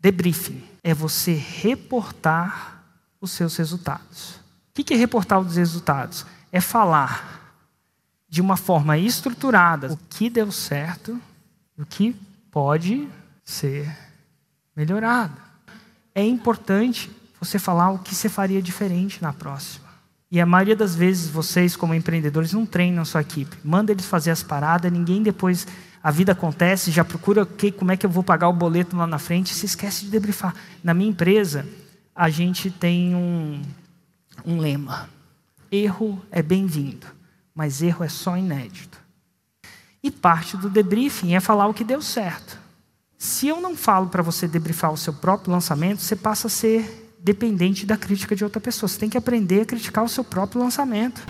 Debriefing é você reportar os seus resultados. O que é reportar os resultados? É falar de uma forma estruturada o que deu certo e o que pode ser melhorado. É importante você falar o que você faria diferente na próxima. E a maioria das vezes vocês, como empreendedores, não treinam a sua equipe. Manda eles fazer as paradas, ninguém depois. A vida acontece, já procura okay, como é que eu vou pagar o boleto lá na frente, se esquece de debriefar. Na minha empresa, a gente tem um, um lema: erro é bem-vindo, mas erro é só inédito. E parte do debriefing é falar o que deu certo. Se eu não falo para você debriefar o seu próprio lançamento, você passa a ser dependente da crítica de outra pessoa. Você tem que aprender a criticar o seu próprio lançamento.